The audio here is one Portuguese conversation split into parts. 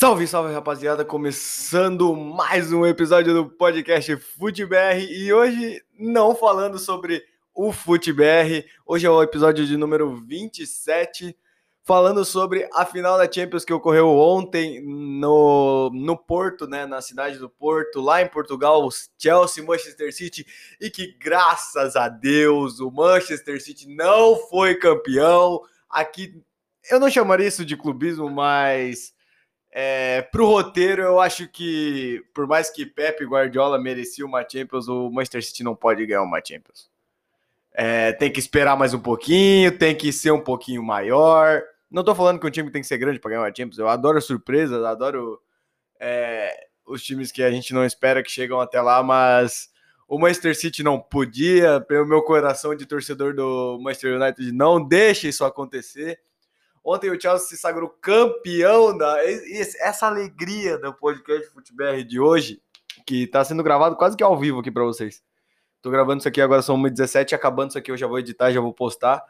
Salve, salve rapaziada, começando mais um episódio do podcast FuteBR e hoje não falando sobre o FuteBR, hoje é o episódio de número 27, falando sobre a final da Champions que ocorreu ontem no, no Porto, né, na cidade do Porto, lá em Portugal, Chelsea, Manchester City, e que graças a Deus o Manchester City não foi campeão. Aqui eu não chamaria isso de clubismo, mas é, para o roteiro, eu acho que, por mais que Pepe Guardiola merecia uma Champions, o Manchester City não pode ganhar uma Champions. É, tem que esperar mais um pouquinho, tem que ser um pouquinho maior. Não estou falando que um time tem que ser grande para ganhar uma Champions. Eu adoro surpresas, adoro é, os times que a gente não espera que chegam até lá, mas o Manchester City não podia. Pelo meu coração de torcedor do Manchester United, não deixa isso acontecer. Ontem o Chelsea se sagrou campeão da. Essa alegria do podcast Futebol de hoje, que está sendo gravado quase que ao vivo aqui para vocês. Tô gravando isso aqui agora, são 1h17, acabando isso aqui eu já vou editar, já vou postar.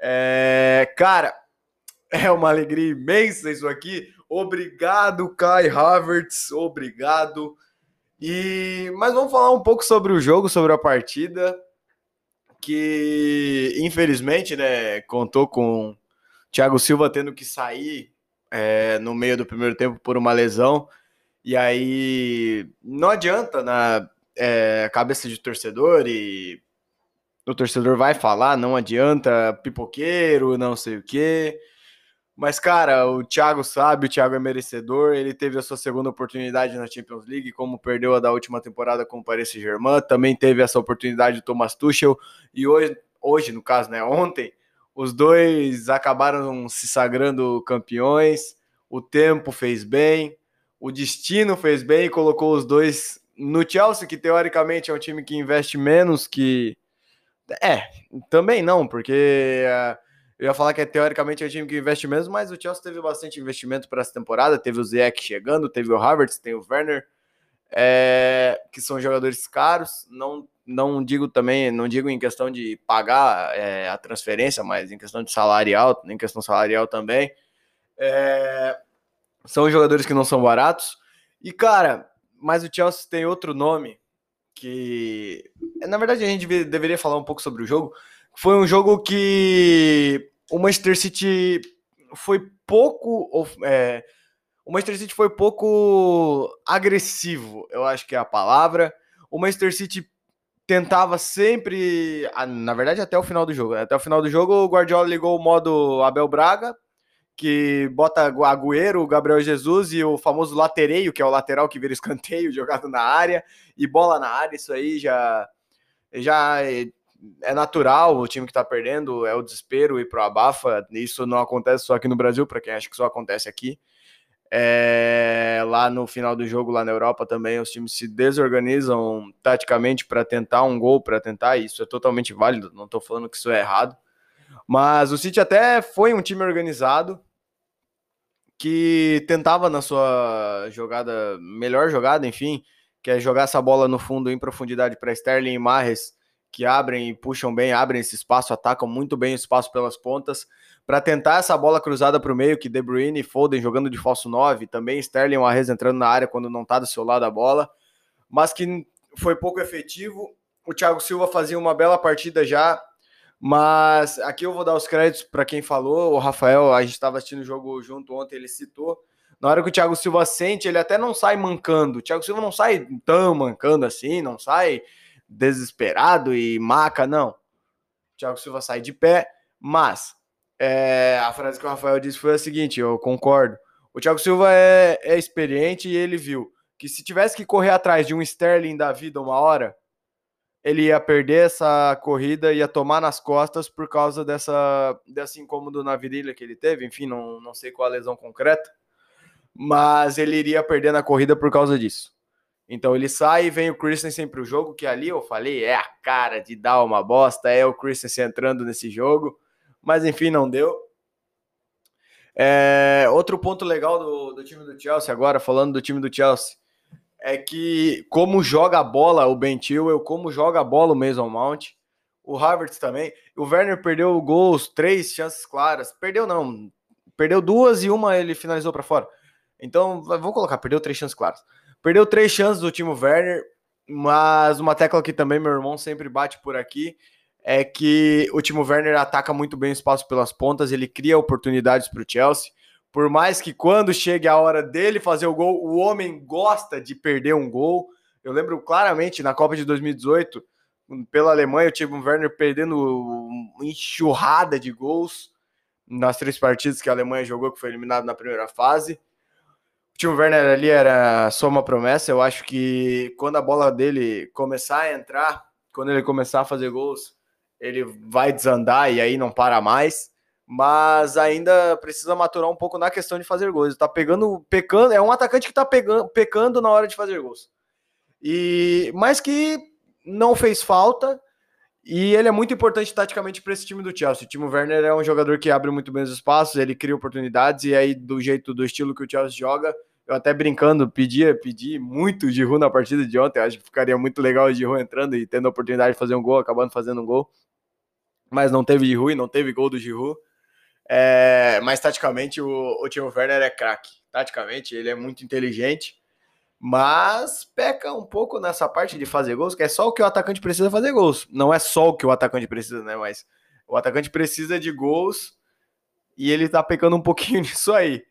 É... Cara, é uma alegria imensa isso aqui. Obrigado, Kai Havertz, obrigado. E mas vamos falar um pouco sobre o jogo, sobre a partida, que infelizmente, né, contou com Thiago Silva tendo que sair é, no meio do primeiro tempo por uma lesão. E aí não adianta na é, cabeça de torcedor e o torcedor vai falar, não adianta, pipoqueiro, não sei o quê. Mas, cara, o Thiago sabe, o Thiago é merecedor. Ele teve a sua segunda oportunidade na Champions League, como perdeu a da última temporada com o Paris Saint-Germain. Também teve essa oportunidade do Thomas Tuchel. E hoje, hoje, no caso, né, ontem, os dois acabaram se sagrando campeões. O tempo fez bem, o destino fez bem e colocou os dois no Chelsea, que teoricamente é um time que investe menos que. É, também não, porque uh, eu ia falar que é, teoricamente é um time que investe menos, mas o Chelsea teve bastante investimento para essa temporada. Teve o Ziyech chegando, teve o Havertz, tem o Werner, é, que são jogadores caros. Não não digo também, não digo em questão de pagar é, a transferência, mas em questão de salarial, em questão salarial também. É, são jogadores que não são baratos. E, cara, mas o Chelsea tem outro nome que. Na verdade, a gente deveria falar um pouco sobre o jogo. Foi um jogo que o Manchester City foi pouco. É, o Manchester City foi pouco agressivo, eu acho que é a palavra. O Manchester City tentava sempre, na verdade até o final do jogo, até o final do jogo o Guardiola ligou o modo Abel Braga, que bota Agüero, o Gabriel Jesus e o famoso latereio, que é o lateral que vira escanteio jogado na área e bola na área, isso aí já já é, é natural, o time que tá perdendo é o desespero e pro abafa, isso não acontece só aqui no Brasil, para quem acha que só acontece aqui. É, lá no final do jogo, lá na Europa também, os times se desorganizam taticamente para tentar um gol, para tentar, isso é totalmente válido, não estou falando que isso é errado. Mas o City até foi um time organizado que tentava na sua jogada, melhor jogada, enfim, que é jogar essa bola no fundo em profundidade para Sterling e Marres, que abrem e puxam bem, abrem esse espaço, atacam muito bem o espaço pelas pontas para tentar essa bola cruzada para o meio, que De Bruyne e Foden jogando de falso 9, também Sterling Mahrez entrando na área quando não está do seu lado a bola, mas que foi pouco efetivo. O Thiago Silva fazia uma bela partida já, mas aqui eu vou dar os créditos para quem falou, o Rafael, a gente estava assistindo o jogo junto ontem, ele citou, na hora que o Thiago Silva sente, ele até não sai mancando. O Thiago Silva não sai tão mancando assim, não sai desesperado e maca, não. O Thiago Silva sai de pé, mas é, a frase que o Rafael disse foi a seguinte: eu concordo. O Thiago Silva é, é experiente e ele viu que se tivesse que correr atrás de um Sterling da vida uma hora, ele ia perder essa corrida, ia tomar nas costas por causa dessa, desse incômodo na virilha que ele teve. Enfim, não, não sei qual a lesão concreta, mas ele iria perder na corrida por causa disso. Então ele sai e vem o Christensen para o jogo, que ali eu falei é a cara de dar uma bosta, é o Christensen entrando nesse jogo mas enfim, não deu. É, outro ponto legal do, do time do Chelsea, agora falando do time do Chelsea, é que como joga a bola o Ben Chilwell, como joga a bola o Mason Mount, o Havertz também. O Werner perdeu gols, três chances claras. Perdeu não, perdeu duas e uma ele finalizou para fora. Então, vou colocar, perdeu três chances claras. Perdeu três chances do Timo Werner, mas uma tecla que também meu irmão sempre bate por aqui é que o Timo Werner ataca muito bem o espaço pelas pontas, ele cria oportunidades para o Chelsea. Por mais que quando chegue a hora dele fazer o gol, o homem gosta de perder um gol. Eu lembro claramente na Copa de 2018, pela Alemanha, o Timo Werner perdendo uma enxurrada de gols nas três partidas que a Alemanha jogou, que foi eliminado na primeira fase. O Timo Werner ali era só uma promessa. Eu acho que quando a bola dele começar a entrar, quando ele começar a fazer gols, ele vai desandar e aí não para mais. Mas ainda precisa maturar um pouco na questão de fazer gols. Tá pegando, pecando, é um atacante que tá pegando, pecando na hora de fazer gols. E mas que não fez falta e ele é muito importante taticamente para esse time do Chelsea. O Timo Werner é um jogador que abre muito bem os espaços, ele cria oportunidades, e aí, do jeito, do estilo que o Chelsea joga, eu até brincando, pedia, pedi muito de Giroud na partida de ontem. Acho que ficaria muito legal o Giroud entrando e tendo a oportunidade de fazer um gol, acabando fazendo um gol. Mas não teve Giroud não teve gol do Giroud. É, mas taticamente o, o Timo Werner é craque. Taticamente ele é muito inteligente mas peca um pouco nessa parte de fazer gols, que é só o que o atacante precisa fazer gols. Não é só o que o atacante precisa, né? Mas o atacante precisa de gols e ele tá pecando um pouquinho nisso aí.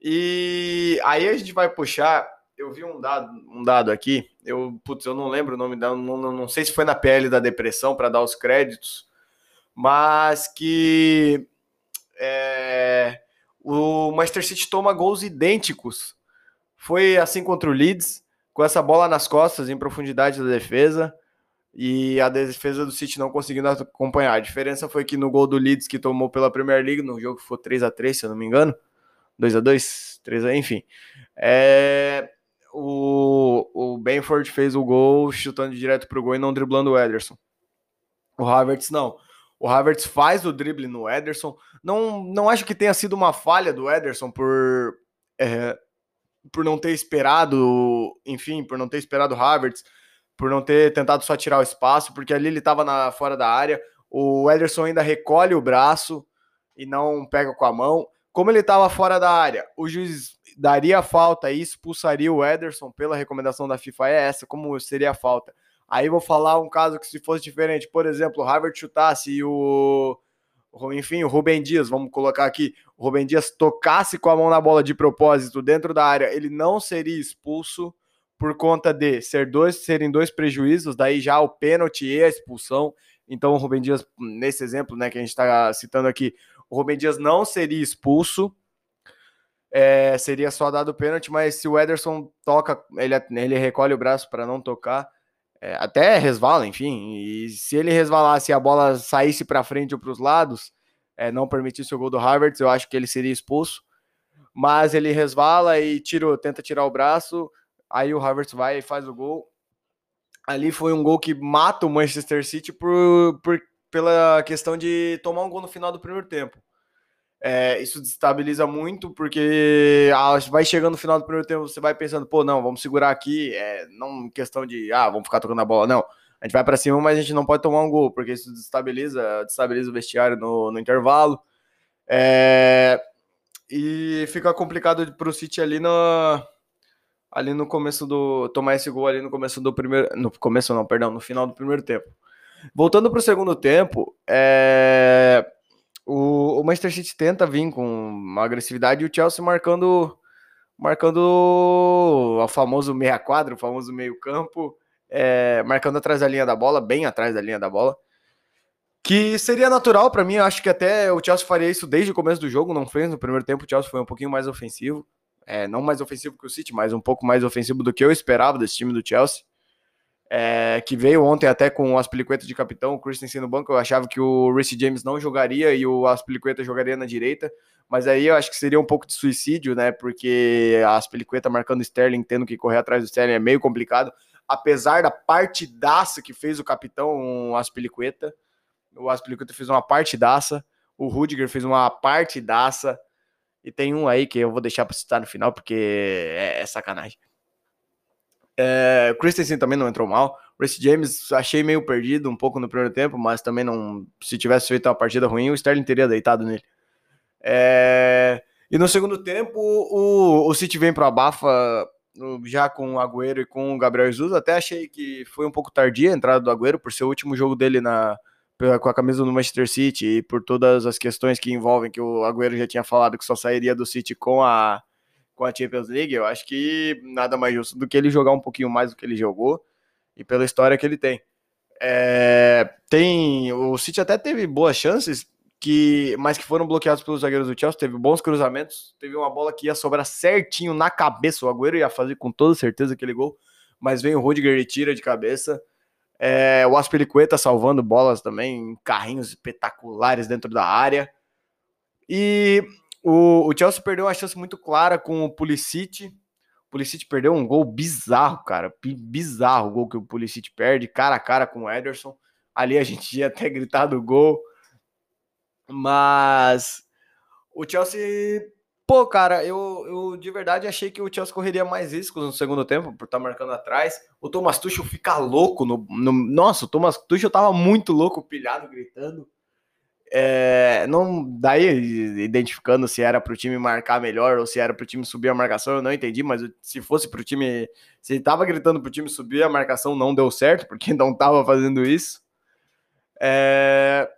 E aí a gente vai puxar. Eu vi um dado, um dado aqui. Eu, putz, eu não lembro o nome da, não, não, não sei se foi na PL da depressão para dar os créditos, mas que é, o Manchester City toma gols idênticos foi assim contra o Leeds, com essa bola nas costas, em profundidade da defesa, e a defesa do City não conseguindo acompanhar. A diferença foi que no gol do Leeds, que tomou pela Premier League, no jogo que foi 3 a 3 se eu não me engano, 2 a 2 3 a enfim, é, o, o Benford fez o gol chutando direto pro gol e não driblando o Ederson. O Havertz não. O Havertz faz o drible no Ederson. Não, não acho que tenha sido uma falha do Ederson por é, por não ter esperado, enfim, por não ter esperado o Havertz, por não ter tentado só tirar o espaço, porque ali ele estava fora da área. O Ederson ainda recolhe o braço e não pega com a mão. Como ele estava fora da área, o juiz daria falta e expulsaria o Ederson pela recomendação da FIFA. É essa, como seria a falta. Aí vou falar um caso que se fosse diferente, por exemplo, o Havertz chutasse e o enfim, o Rubem Dias, vamos colocar aqui, o Rubem Dias tocasse com a mão na bola de propósito dentro da área, ele não seria expulso por conta de ser dois, serem dois prejuízos, daí já o pênalti e a expulsão. Então o Rubem Dias, nesse exemplo né, que a gente está citando aqui, o Rubem Dias não seria expulso, é, seria só dado o pênalti, mas se o Ederson toca, ele, ele recolhe o braço para não tocar, é, até resvala, enfim. E se ele resvalasse e a bola saísse para frente ou para os lados, é, não permitisse o gol do Havertz, eu acho que ele seria expulso. Mas ele resvala e tira, tenta tirar o braço, aí o Havertz vai e faz o gol. Ali foi um gol que mata o Manchester City por, por, pela questão de tomar um gol no final do primeiro tempo. É, isso destabiliza muito, porque ah, vai chegando no final do primeiro tempo, você vai pensando, pô, não, vamos segurar aqui, é, não questão de, ah, vamos ficar tocando a bola, não. A gente vai para cima, mas a gente não pode tomar um gol, porque isso destabiliza, destabiliza o vestiário no, no intervalo. É, e fica complicado para o City ali no, ali no começo do. tomar esse gol ali no começo do primeiro. No começo, não, perdão, no final do primeiro tempo. Voltando para o segundo tempo, é, Manchester City tenta vir com uma agressividade e o Chelsea marcando marcando o famoso meia quadra, o famoso meio campo, é, marcando atrás da linha da bola, bem atrás da linha da bola. Que seria natural para mim, acho que até o Chelsea faria isso desde o começo do jogo, não fez no primeiro tempo, o Chelsea foi um pouquinho mais ofensivo, é, não mais ofensivo que o City, mas um pouco mais ofensivo do que eu esperava desse time do Chelsea é, que veio ontem até com as peliquetas de capitão, o Christensen no banco. Eu achava que o Reece James não jogaria e o Aspilicueta jogaria na direita, mas aí eu acho que seria um pouco de suicídio, né? Porque a Aspilicueta marcando Sterling, tendo que correr atrás do Sterling é meio complicado. Apesar da partidaça que fez o capitão o Aspilicueta, o Aspilicueta fez uma partidaça, o Rudiger fez uma partidaça, e tem um aí que eu vou deixar para citar no final porque é, é sacanagem. É, Christensen também não entrou mal. Reece James achei meio perdido um pouco no primeiro tempo, mas também não. Se tivesse feito uma partida ruim, o Sterling teria deitado nele. É, E no segundo tempo, o, o City vem para a bafa já com o Agüero e com o Gabriel Jesus. Até achei que foi um pouco tardia a entrada do Agüero, por ser o último jogo dele na, com a camisa do Manchester City e por todas as questões que envolvem que o Agüero já tinha falado que só sairia do City com a, com a Champions League. Eu acho que nada mais justo do que ele jogar um pouquinho mais do que ele jogou e pela história que ele tem. É, tem o City até teve boas chances, que mas que foram bloqueados pelos zagueiros do Chelsea. Teve bons cruzamentos, teve uma bola que ia sobrar certinho na cabeça. O Agüero ia fazer com toda certeza aquele gol, mas vem o Rudiger e tira de cabeça. É, o Aspilicueta salvando bolas também, carrinhos espetaculares dentro da área. E o, o Chelsea perdeu uma chance muito clara com o Pulisic. O Pulisic perdeu um gol bizarro, cara. Bizarro o gol que o Pulisic perde, cara a cara com o Ederson. Ali a gente ia até gritado o gol. Mas o Chelsea, pô, cara, eu, eu de verdade achei que o Chelsea correria mais riscos no segundo tempo por estar tá marcando atrás. O Thomas Tuchel fica louco no, no nossa, o Thomas Tuchel tava muito louco, pilhado, gritando. É, não daí identificando se era para o time marcar melhor ou se era para o time subir a marcação, eu não entendi, mas se fosse para o time, se ele gritando para o time subir a marcação, não deu certo porque não tava fazendo isso. É,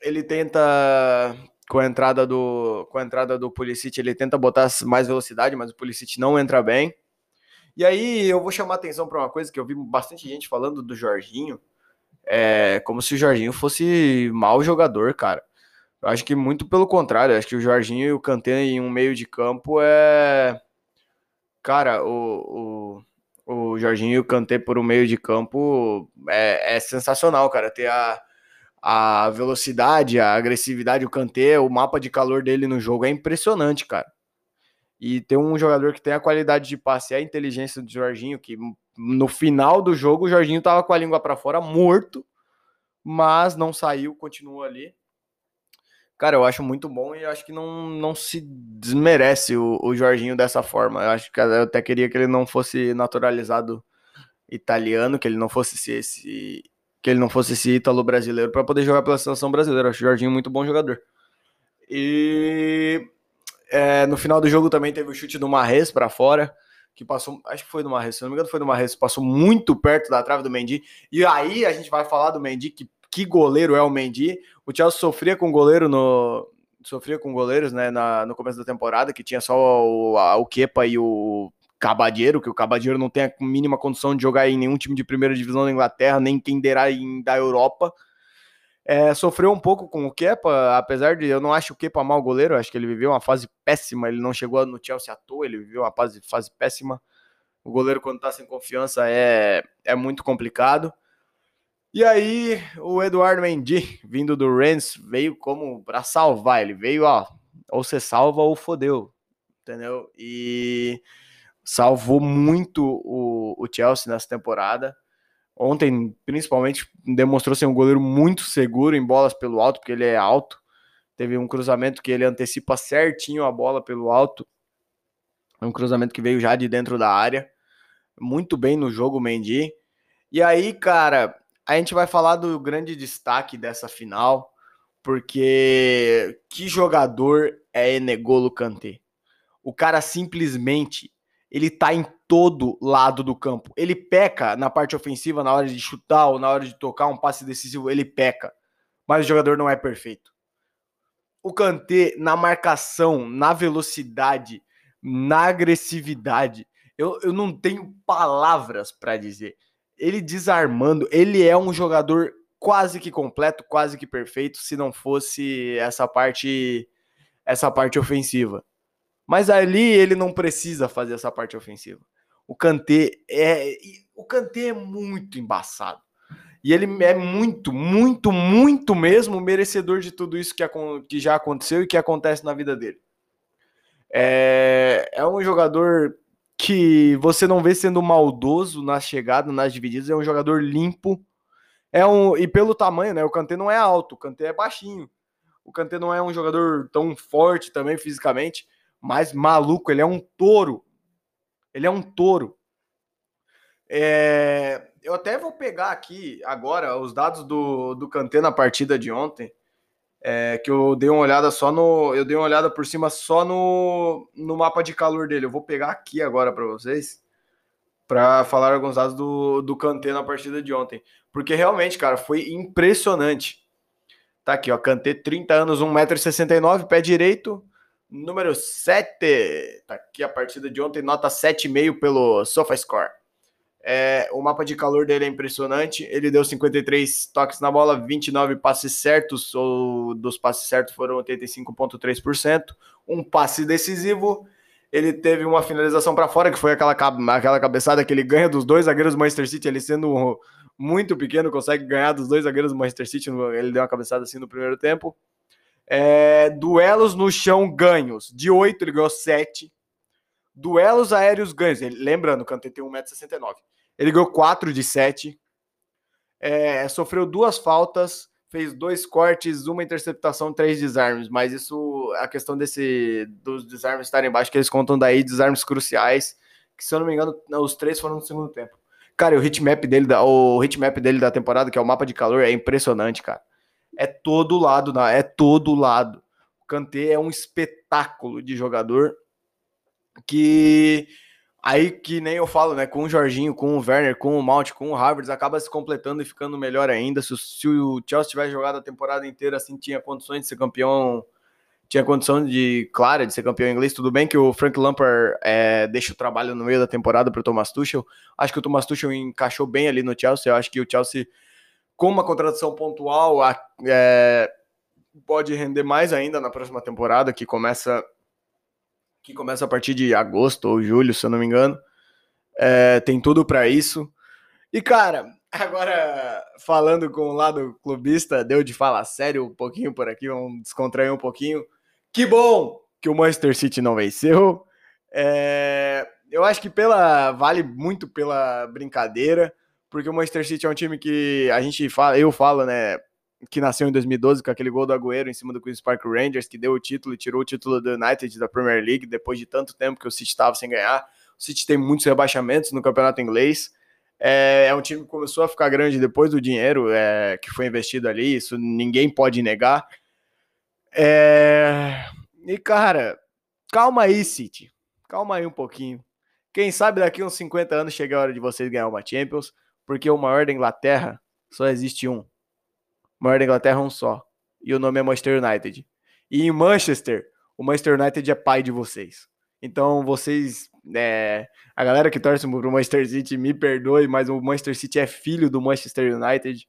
ele tenta com a entrada do com a entrada do Pulisic, ele tenta botar mais velocidade, mas o Pulisic não entra bem. E aí eu vou chamar atenção para uma coisa que eu vi bastante gente falando do Jorginho, é como se o Jorginho fosse mau jogador, cara. Eu acho que muito pelo contrário, acho que o Jorginho e o Kanté em um meio de campo é cara, o, o, o Jorginho e o Kanté por um meio de campo é, é sensacional, cara, ter a a velocidade, a agressividade, o Kanté, o mapa de calor dele no jogo é impressionante, cara. E tem um jogador que tem a qualidade de passe e a inteligência do Jorginho, que no final do jogo o Jorginho tava com a língua para fora morto, mas não saiu, continua ali. Cara, eu acho muito bom e acho que não, não se desmerece o, o Jorginho dessa forma. Eu acho que eu até queria que ele não fosse naturalizado italiano, que ele não fosse esse, que ele não fosse esse ítalo brasileiro para poder jogar pela seleção brasileira. Eu acho o Jorginho muito bom jogador. E é, no final do jogo também teve o chute do Marres para fora, que passou, acho que foi do Marres, se não me engano foi do Marres, passou muito perto da trave do Mendy. E aí a gente vai falar do Mendy, que, que goleiro é o Mendy. O Chelsea sofria com goleiro no sofria com goleiros, né, na, no começo da temporada, que tinha só o, a, o Kepa e o Cabadeiro, que o Cabadeiro não tem a mínima condição de jogar em nenhum time de primeira divisão da Inglaterra, nem quem derá em, da Europa. É, sofreu um pouco com o Kepa, apesar de eu não acho o Kepa mal goleiro, acho que ele viveu uma fase péssima, ele não chegou no Chelsea à toa, ele viveu uma fase, fase péssima. O goleiro, quando tá sem confiança, é, é muito complicado. E aí, o Eduardo Mendy, vindo do Rennes, veio como para salvar. Ele veio, ó, ou você salva ou fodeu, entendeu? E salvou muito o, o Chelsea nessa temporada. Ontem, principalmente, demonstrou ser um goleiro muito seguro em bolas pelo alto, porque ele é alto. Teve um cruzamento que ele antecipa certinho a bola pelo alto. Um cruzamento que veio já de dentro da área. Muito bem no jogo, Mendy. E aí, cara, a gente vai falar do grande destaque dessa final, porque que jogador é Enegolo Kanté? O cara simplesmente ele tá em todo lado do campo. Ele peca na parte ofensiva, na hora de chutar ou na hora de tocar um passe decisivo, ele peca. Mas o jogador não é perfeito. O Kanté na marcação, na velocidade, na agressividade, eu, eu não tenho palavras para dizer. Ele desarmando, ele é um jogador quase que completo, quase que perfeito, se não fosse essa parte essa parte ofensiva. Mas ali ele não precisa fazer essa parte ofensiva. O Kanté é o Kanté é muito embaçado. E ele é muito, muito, muito mesmo merecedor de tudo isso que, que já aconteceu e que acontece na vida dele. É, é um jogador que você não vê sendo maldoso na chegada, nas divididas, é um jogador limpo. É um e pelo tamanho, né? O Kanté não é alto, o Kanté é baixinho. O Kanté não é um jogador tão forte também fisicamente, mas maluco, ele é um touro. Ele é um touro. É, eu até vou pegar aqui agora os dados do, do Kanté na partida de ontem. é, que eu dei uma olhada só no. Eu dei uma olhada por cima só no, no mapa de calor dele. Eu vou pegar aqui agora para vocês para falar alguns dados do, do Kanté na partida de ontem. Porque realmente, cara, foi impressionante. Tá aqui, ó. Kanté, 30 anos, 1,69m, pé direito. Número 7. Tá aqui a partida de ontem, nota 7,5 pelo SofaScore. É, o mapa de calor dele é impressionante. Ele deu 53 toques na bola, 29 passes certos, ou dos passes certos foram 85,3%. Um passe decisivo. Ele teve uma finalização para fora, que foi aquela, aquela cabeçada que ele ganha dos dois zagueiros do Manchester City. Ele sendo muito pequeno, consegue ganhar dos dois zagueiros do Manchester City. Ele deu uma cabeçada assim no primeiro tempo. É, duelos no chão ganhos. De 8, ele ganhou 7. Duelos aéreos ganhos. Ele, lembrando, o Kanté tem 1,69m. Ele ganhou 4 de 7. É, sofreu duas faltas, fez dois cortes, uma interceptação, três desarmes. Mas isso, a questão desse dos desarmes estarem embaixo, que eles contam daí, desarmes cruciais, que se eu não me engano, os três foram no segundo tempo. Cara, o hitmap dele, o hitmap dele da temporada, que é o mapa de calor, é impressionante, cara. É todo lado, é todo lado. O Kanté é um espetáculo de jogador que Aí que nem eu falo, né? Com o Jorginho, com o Werner, com o Mount, com o Harvard, acaba se completando e ficando melhor ainda. Se, se o Chelsea tivesse jogado a temporada inteira assim, tinha condições de ser campeão, tinha condição de, clara, de ser campeão inglês. Tudo bem que o Frank Lampard é, deixa o trabalho no meio da temporada para o Thomas Tuchel. Acho que o Thomas Tuchel encaixou bem ali no Chelsea. Eu acho que o Chelsea, com uma contratação pontual, é, pode render mais ainda na próxima temporada, que começa que começa a partir de agosto ou julho, se eu não me engano. É, tem tudo para isso. E, cara, agora falando com o lado clubista, deu de falar sério um pouquinho por aqui, vamos descontrair um pouquinho. Que bom que o Manchester City não venceu. É, eu acho que pela vale muito pela brincadeira, porque o Manchester City é um time que a gente fala, eu falo, né? que nasceu em 2012 com aquele gol do Agüero em cima do Queen's Park Rangers, que deu o título e tirou o título do United da Premier League depois de tanto tempo que o City estava sem ganhar. O City tem muitos rebaixamentos no campeonato inglês. É, é, um time que começou a ficar grande depois do dinheiro é, que foi investido ali, isso ninguém pode negar. É, e cara, calma aí, City. Calma aí um pouquinho. Quem sabe daqui uns 50 anos chega a hora de vocês ganhar uma Champions, porque o maior da Inglaterra só existe um maior da Inglaterra um só. E o nome é Manchester United. E em Manchester, o Manchester United é pai de vocês. Então vocês, é, a galera que torce pro Manchester City, me perdoe, mas o Manchester City é filho do Manchester United.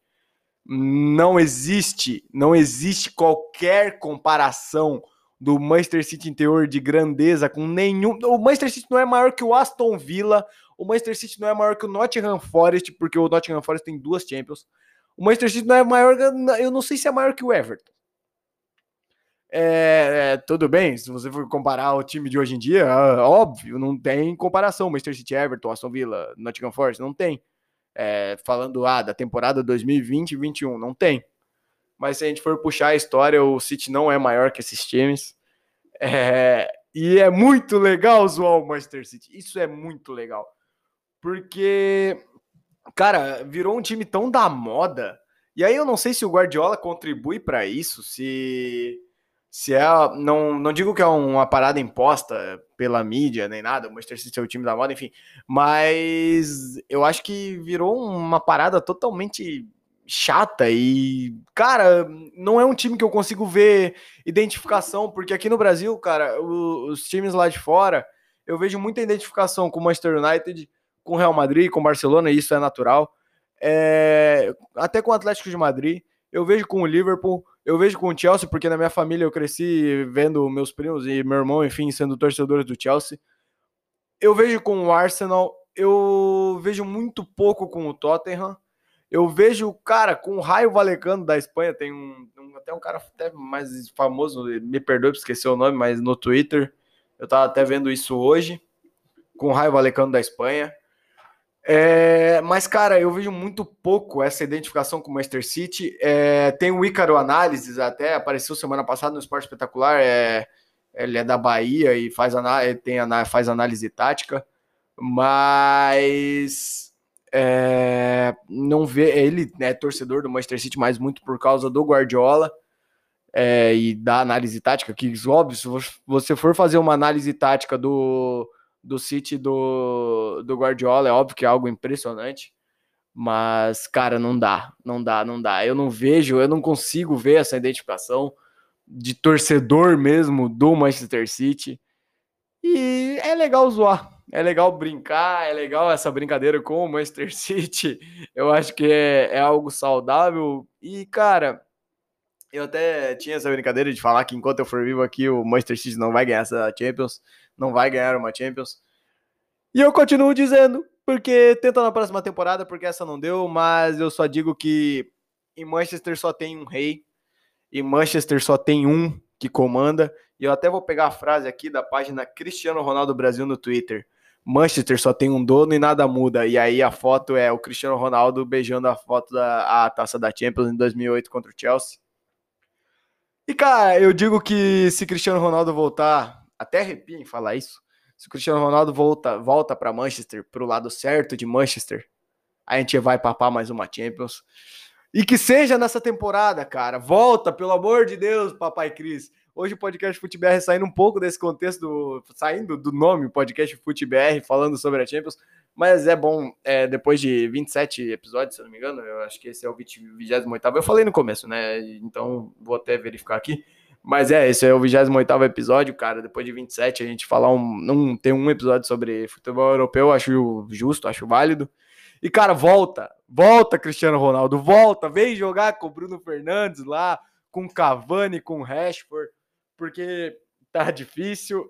Não existe, não existe qualquer comparação do Manchester City interior de grandeza com nenhum. O Manchester City não é maior que o Aston Villa, o Manchester City não é maior que o Nottingham Forest, porque o Nottingham Forest tem duas Champions. O Manchester City não é maior, eu não sei se é maior que o Everton. É, é, tudo bem, se você for comparar o time de hoje em dia, óbvio, não tem comparação. Manchester City, Everton, Aston Villa, Nottingham Forest, não tem. É, falando ah, da temporada 2020-21, não tem. Mas se a gente for puxar a história, o City não é maior que esses times. É, e é muito legal zoar o Manchester City. Isso é muito legal. Porque cara, virou um time tão da moda. E aí eu não sei se o Guardiola contribui para isso, se se é, não, não digo que é uma parada imposta pela mídia nem nada, o Manchester City é o time da moda, enfim, mas eu acho que virou uma parada totalmente chata e, cara, não é um time que eu consigo ver identificação, porque aqui no Brasil, cara, os, os times lá de fora, eu vejo muita identificação com o Manchester United, com o Real Madrid, com o Barcelona, e isso é natural. É, até com o Atlético de Madrid, eu vejo com o Liverpool, eu vejo com o Chelsea, porque na minha família eu cresci vendo meus primos e meu irmão, enfim, sendo torcedores do Chelsea. Eu vejo com o Arsenal, eu vejo muito pouco com o Tottenham. Eu vejo, cara, com o Raio Valecano da Espanha, tem um, um, até um cara até mais famoso, me perdoe por esquecer o nome, mas no Twitter, eu tava até vendo isso hoje, com o Raio Valecano da Espanha. É, mas, cara, eu vejo muito pouco essa identificação com o Manchester City. É, tem o Ícaro Análises, até apareceu semana passada no Esporte Espetacular. É, ele é da Bahia e faz, tem, faz análise tática, mas é, não vê. Ele é torcedor do Manchester City, mas muito por causa do Guardiola. é, e da análise tática, que óbvio, se você for fazer uma análise tática do, do City do, do Guardiola, é óbvio que é algo impressionante. Mas, cara, não dá, não dá, não dá. Eu não vejo, eu não consigo ver essa identificação de torcedor mesmo do Manchester City. E é legal zoar, é legal brincar, é legal essa brincadeira com o Manchester City. Eu acho que é, é algo saudável. E, cara, eu até tinha essa brincadeira de falar que enquanto eu for vivo aqui, o Manchester City não vai ganhar essa Champions, não vai ganhar uma Champions. E eu continuo dizendo, porque tenta na próxima temporada, porque essa não deu, mas eu só digo que em Manchester só tem um rei, e Manchester só tem um que comanda. E eu até vou pegar a frase aqui da página Cristiano Ronaldo Brasil no Twitter. Manchester só tem um dono e nada muda. E aí a foto é o Cristiano Ronaldo beijando a foto da a taça da Champions em 2008 contra o Chelsea. E, cara, eu digo que se Cristiano Ronaldo voltar, até arrepio em falar isso, se o Cristiano Ronaldo volta, volta para Manchester, pro lado certo de Manchester, a gente vai papar mais uma Champions. E que seja nessa temporada, cara. Volta, pelo amor de Deus, papai Cris. Hoje o podcast FuteBR saindo um pouco desse contexto, do, saindo do nome podcast FuteBR, falando sobre a Champions. Mas é bom, é, depois de 27 episódios, se eu não me engano, eu acho que esse é o 28. Eu falei no começo, né? Então vou até verificar aqui. Mas é, esse é o 28 episódio, cara. Depois de 27, a gente falar um, um. Tem um episódio sobre futebol europeu, acho justo, acho válido. E, cara, volta, volta, Cristiano Ronaldo, volta, vem jogar com o Bruno Fernandes lá, com Cavani, com Rashford, porque tá difícil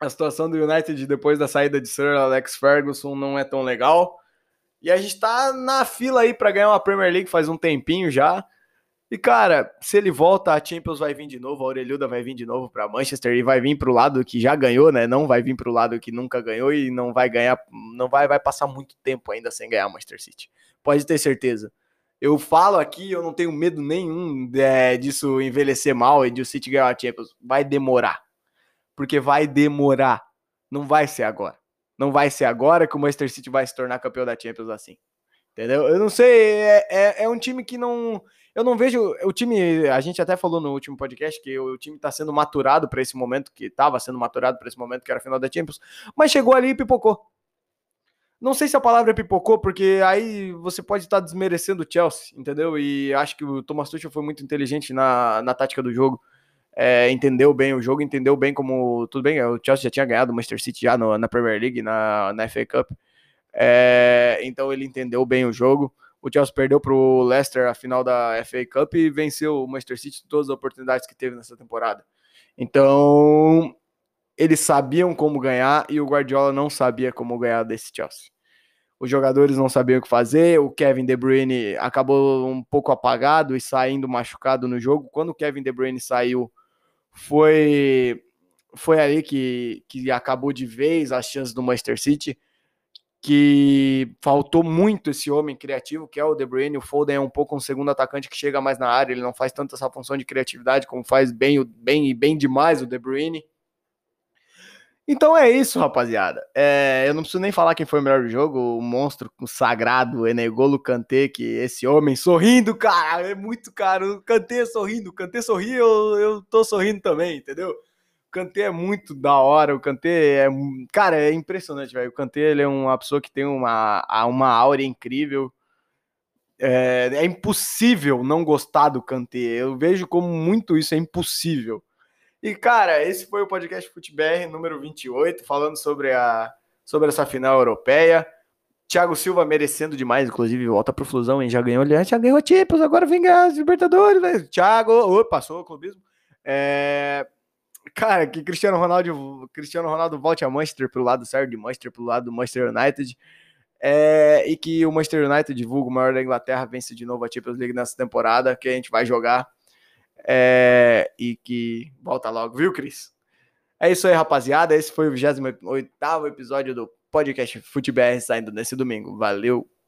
a situação do United depois da saída de Sir Alex Ferguson não é tão legal. E a gente tá na fila aí para ganhar uma Premier League faz um tempinho já. E cara, se ele volta, a Champions vai vir de novo, a Orelhuda vai vir de novo para Manchester e vai vir pro lado que já ganhou, né? Não vai vir pro lado que nunca ganhou e não vai ganhar, não vai vai passar muito tempo ainda sem ganhar Manchester City. Pode ter certeza. Eu falo aqui, eu não tenho medo nenhum é, disso envelhecer mal e de o City ganhar a Champions. Vai demorar porque vai demorar. Não vai ser agora. Não vai ser agora que o Manchester City vai se tornar campeão da Champions assim. Entendeu? Eu não sei, é, é, é um time que não. Eu não vejo. O time, a gente até falou no último podcast que o, o time está sendo maturado para esse momento, que estava sendo maturado para esse momento, que era a final da Champions, mas chegou ali e pipocou. Não sei se a palavra é pipocou, porque aí você pode estar tá desmerecendo o Chelsea, entendeu? E acho que o Thomas Tuchel foi muito inteligente na, na tática do jogo é, entendeu bem o jogo, entendeu bem como. Tudo bem, o Chelsea já tinha ganhado o Manchester City já no, na Premier League, na, na FA Cup. É, então ele entendeu bem o jogo. O Chelsea perdeu para o Leicester a final da FA Cup e venceu o Manchester City em todas as oportunidades que teve nessa temporada. Então eles sabiam como ganhar e o Guardiola não sabia como ganhar desse Chelsea. Os jogadores não sabiam o que fazer. O Kevin De Bruyne acabou um pouco apagado e saindo machucado no jogo. Quando o Kevin De Bruyne saiu, foi foi ali que, que acabou de vez as chances do Manchester City, que faltou muito esse homem criativo, que é o De Bruyne. O Foden é um pouco um segundo atacante que chega mais na área, ele não faz tanto essa função de criatividade como faz bem, bem e bem demais o De Bruyne. Então é isso, rapaziada. É, eu não preciso nem falar quem foi o melhor do jogo, o monstro sagrado, Enegolo Kanté, que esse homem sorrindo, cara, é muito caro. Kanté sorrindo, Kanté sorri, eu, eu tô sorrindo também, entendeu? O Kanté é muito da hora, o Kanté é, cara, é impressionante, velho. O Kanté, ele é uma pessoa que tem uma, uma áurea incrível. É, é impossível não gostar do Kanté. Eu vejo como muito isso, é impossível. E, cara, esse foi o podcast FuteBR número 28, falando sobre, a, sobre essa final europeia. Thiago Silva merecendo demais, inclusive, volta pro Flusão, hein? Já ganhou, já ganhou Champions, agora vem as Libertadores, né? Thiago, passou o clubismo. É... Cara, que Cristiano Ronaldo, Cristiano Ronaldo volte a Manchester pro lado certo de Manchester, pro lado do Manchester United. É... E que o Manchester United, divulga maior da Inglaterra, vence de novo a Champions League nessa temporada, que a gente vai jogar é, e que volta logo, viu, Cris? É isso aí, rapaziada. Esse foi o 28 episódio do podcast FuteBR saindo nesse domingo. Valeu!